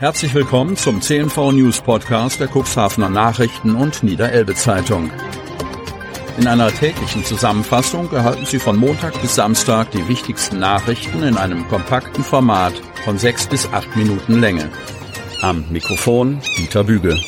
Herzlich willkommen zum CNV News Podcast der Cuxhavener Nachrichten und Niederelbe Zeitung. In einer täglichen Zusammenfassung erhalten Sie von Montag bis Samstag die wichtigsten Nachrichten in einem kompakten Format von sechs bis acht Minuten Länge. Am Mikrofon Dieter Büge.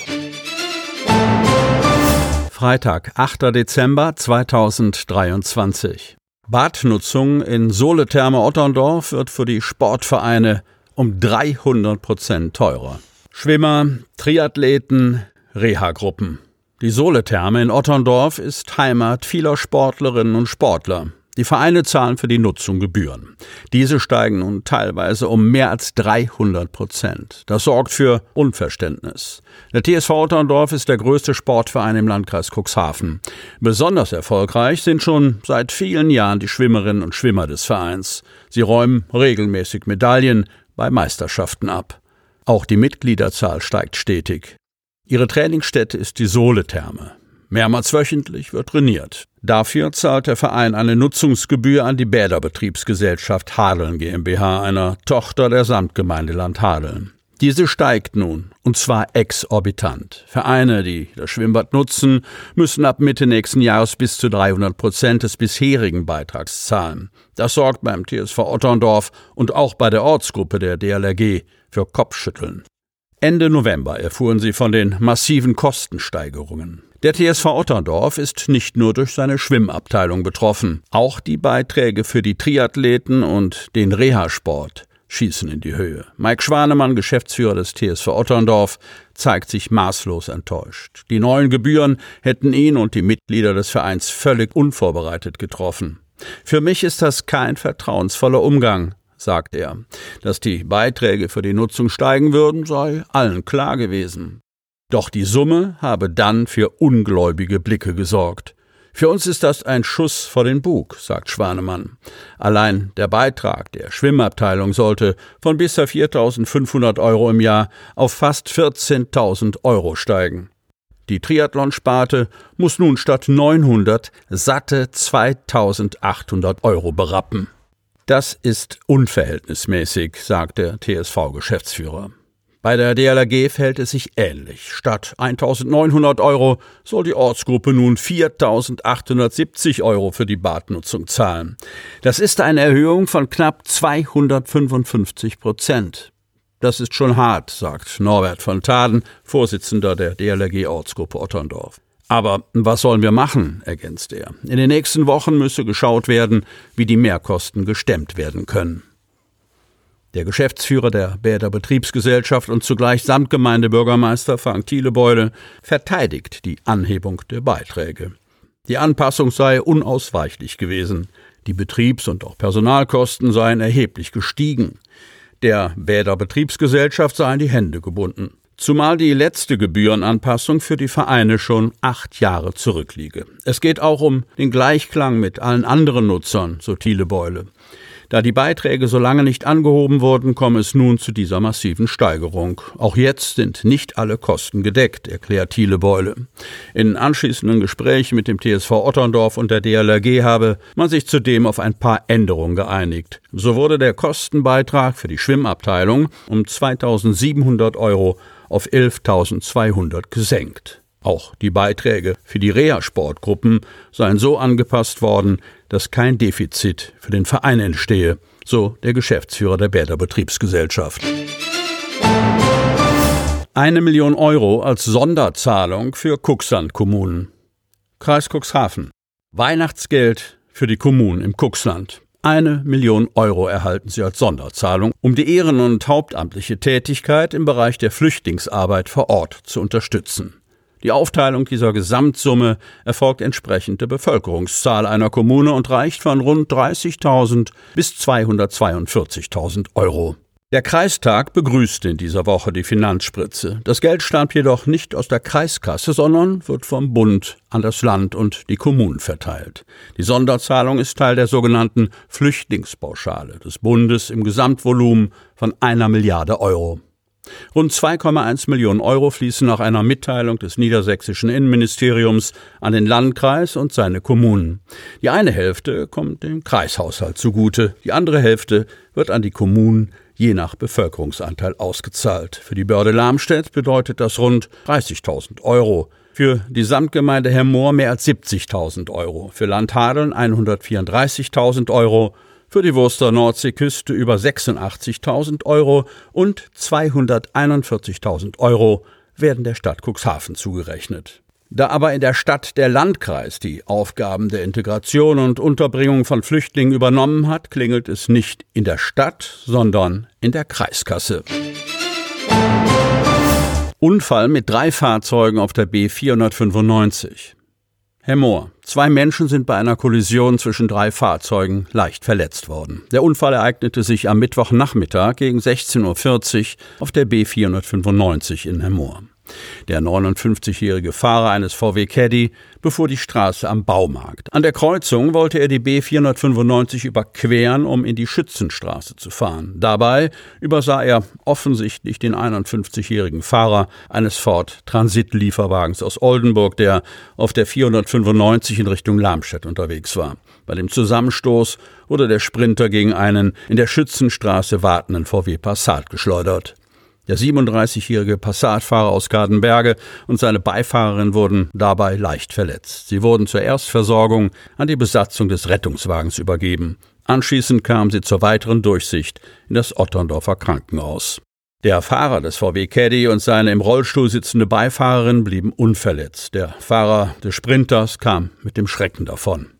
Freitag, 8. Dezember 2023. Badnutzung in Soletherme Otterndorf wird für die Sportvereine um 300 Prozent teurer. Schwimmer, Triathleten, Reha-Gruppen. Die Soletherme in Otterndorf ist Heimat vieler Sportlerinnen und Sportler. Die Vereine zahlen für die Nutzung Gebühren. Diese steigen nun teilweise um mehr als 300 Prozent. Das sorgt für Unverständnis. Der TSV Otterndorf ist der größte Sportverein im Landkreis Cuxhaven. Besonders erfolgreich sind schon seit vielen Jahren die Schwimmerinnen und Schwimmer des Vereins. Sie räumen regelmäßig Medaillen, bei Meisterschaften ab. Auch die Mitgliederzahl steigt stetig. Ihre Trainingsstätte ist die Soletherme. Mehrmals wöchentlich wird trainiert. Dafür zahlt der Verein eine Nutzungsgebühr an die Bäderbetriebsgesellschaft Hadeln GmbH, einer Tochter der Samtgemeinde Land Hadeln. Diese steigt nun, und zwar exorbitant. Vereine, die das Schwimmbad nutzen, müssen ab Mitte nächsten Jahres bis zu 300 Prozent des bisherigen Beitrags zahlen. Das sorgt beim TSV Otterndorf und auch bei der Ortsgruppe der DLRG für Kopfschütteln. Ende November erfuhren sie von den massiven Kostensteigerungen. Der TSV Otterndorf ist nicht nur durch seine Schwimmabteilung betroffen, auch die Beiträge für die Triathleten und den Reha-Sport schießen in die Höhe. Mike Schwanemann, Geschäftsführer des TSV Otterndorf, zeigt sich maßlos enttäuscht. Die neuen Gebühren hätten ihn und die Mitglieder des Vereins völlig unvorbereitet getroffen. Für mich ist das kein vertrauensvoller Umgang, sagt er. Dass die Beiträge für die Nutzung steigen würden, sei allen klar gewesen. Doch die Summe habe dann für ungläubige Blicke gesorgt. Für uns ist das ein Schuss vor den Bug, sagt Schwanemann. Allein der Beitrag der Schwimmabteilung sollte von bisher 4.500 Euro im Jahr auf fast 14.000 Euro steigen. Die Triathlon-Sparte muss nun statt 900 satte 2.800 Euro berappen. Das ist unverhältnismäßig, sagt der TSV-Geschäftsführer. Bei der DLRG fällt es sich ähnlich. Statt 1900 Euro soll die Ortsgruppe nun 4870 Euro für die Badnutzung zahlen. Das ist eine Erhöhung von knapp 255 Prozent. Das ist schon hart, sagt Norbert von Taden, Vorsitzender der DLRG Ortsgruppe Otterndorf. Aber was sollen wir machen? ergänzt er. In den nächsten Wochen müsse geschaut werden, wie die Mehrkosten gestemmt werden können. Der Geschäftsführer der Bäder Betriebsgesellschaft und zugleich Samtgemeindebürgermeister Frank Thielebeule verteidigt die Anhebung der Beiträge. Die Anpassung sei unausweichlich gewesen. Die Betriebs- und auch Personalkosten seien erheblich gestiegen. Der Bäder Betriebsgesellschaft seien die Hände gebunden. Zumal die letzte Gebührenanpassung für die Vereine schon acht Jahre zurückliege. Es geht auch um den Gleichklang mit allen anderen Nutzern, so Thielebeule. Da die Beiträge so lange nicht angehoben wurden, komme es nun zu dieser massiven Steigerung. Auch jetzt sind nicht alle Kosten gedeckt, erklärt Thiele Beule. In anschließenden Gesprächen mit dem TSV Otterndorf und der DLRG habe man sich zudem auf ein paar Änderungen geeinigt. So wurde der Kostenbeitrag für die Schwimmabteilung um 2700 Euro auf 11.200 gesenkt. Auch die Beiträge für die Reha-Sportgruppen seien so angepasst worden, dass kein Defizit für den Verein entstehe, so der Geschäftsführer der Bäder Betriebsgesellschaft. Eine Million Euro als Sonderzahlung für Kuxland-Kommunen. Kreis Cuxhaven. Weihnachtsgeld für die Kommunen im Cuxland. Eine Million Euro erhalten sie als Sonderzahlung, um die ehren- und hauptamtliche Tätigkeit im Bereich der Flüchtlingsarbeit vor Ort zu unterstützen. Die Aufteilung dieser Gesamtsumme erfolgt entsprechend der Bevölkerungszahl einer Kommune und reicht von rund 30.000 bis 242.000 Euro. Der Kreistag begrüßte in dieser Woche die Finanzspritze. Das Geld stammt jedoch nicht aus der Kreiskasse, sondern wird vom Bund an das Land und die Kommunen verteilt. Die Sonderzahlung ist Teil der sogenannten Flüchtlingspauschale des Bundes im Gesamtvolumen von einer Milliarde Euro. Rund 2,1 Millionen Euro fließen nach einer Mitteilung des niedersächsischen Innenministeriums an den Landkreis und seine Kommunen. Die eine Hälfte kommt dem Kreishaushalt zugute, die andere Hälfte wird an die Kommunen je nach Bevölkerungsanteil ausgezahlt. Für die Börde Lamstedt bedeutet das rund 30.000 Euro. Für die Samtgemeinde Hermoor mehr als 70.000 Euro. Für Landhadeln 134.000 Euro. Für die Wurster Nordseeküste über 86.000 Euro und 241.000 Euro werden der Stadt Cuxhaven zugerechnet. Da aber in der Stadt der Landkreis die Aufgaben der Integration und Unterbringung von Flüchtlingen übernommen hat, klingelt es nicht in der Stadt, sondern in der Kreiskasse. Unfall mit drei Fahrzeugen auf der B 495. Herr Mohr, zwei Menschen sind bei einer Kollision zwischen drei Fahrzeugen leicht verletzt worden. Der Unfall ereignete sich am Mittwochnachmittag gegen 16.40 Uhr auf der B 495 in Hermoor. Der 59-jährige Fahrer eines VW Caddy befuhr die Straße am Baumarkt. An der Kreuzung wollte er die B495 überqueren, um in die Schützenstraße zu fahren. Dabei übersah er offensichtlich den 51-jährigen Fahrer eines Ford Transit-Lieferwagens aus Oldenburg, der auf der 495 in Richtung Lamstedt unterwegs war. Bei dem Zusammenstoß wurde der Sprinter gegen einen in der Schützenstraße wartenden VW Passat geschleudert. Der 37-jährige Passatfahrer aus Gardenberge und seine Beifahrerin wurden dabei leicht verletzt. Sie wurden zur Erstversorgung an die Besatzung des Rettungswagens übergeben. Anschließend kamen sie zur weiteren Durchsicht in das Otterndorfer Krankenhaus. Der Fahrer des VW Caddy und seine im Rollstuhl sitzende Beifahrerin blieben unverletzt. Der Fahrer des Sprinters kam mit dem Schrecken davon.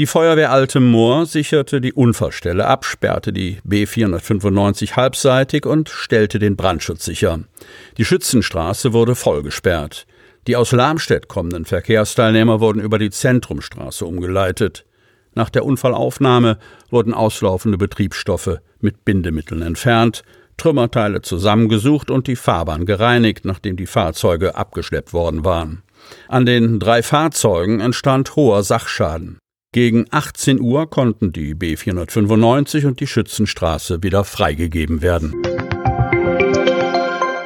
Die Feuerwehr Alte Moor sicherte die Unfallstelle ab, sperrte die B495 halbseitig und stellte den Brandschutz sicher. Die Schützenstraße wurde vollgesperrt. Die aus Lamstedt kommenden Verkehrsteilnehmer wurden über die Zentrumstraße umgeleitet. Nach der Unfallaufnahme wurden auslaufende Betriebsstoffe mit Bindemitteln entfernt, Trümmerteile zusammengesucht und die Fahrbahn gereinigt, nachdem die Fahrzeuge abgeschleppt worden waren. An den drei Fahrzeugen entstand hoher Sachschaden. Gegen 18 Uhr konnten die B 495 und die Schützenstraße wieder freigegeben werden.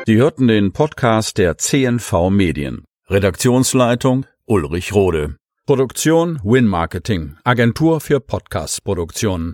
Sie hörten den Podcast der CNV Medien. Redaktionsleitung Ulrich Rode. Produktion Win Marketing, Agentur für Podcast-Produktionen.